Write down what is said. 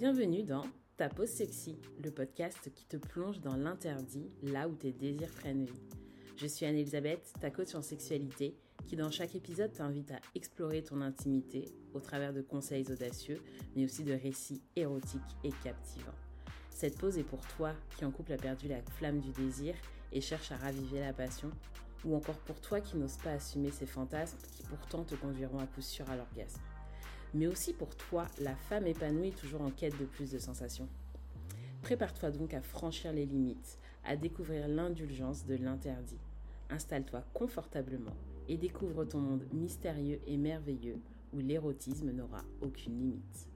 Bienvenue dans Ta pause sexy, le podcast qui te plonge dans l'interdit, là où tes désirs prennent vie. Je suis Anne-Elisabeth, ta coach en sexualité, qui dans chaque épisode t'invite à explorer ton intimité au travers de conseils audacieux, mais aussi de récits érotiques et captivants. Cette pause est pour toi qui en couple a perdu la flamme du désir et cherche à raviver la passion, ou encore pour toi qui n'ose pas assumer ses fantasmes qui pourtant te conduiront à coup sûr à l'orgasme. Mais aussi pour toi, la femme épanouie toujours en quête de plus de sensations. Prépare-toi donc à franchir les limites, à découvrir l'indulgence de l'interdit. Installe-toi confortablement et découvre ton monde mystérieux et merveilleux où l'érotisme n'aura aucune limite.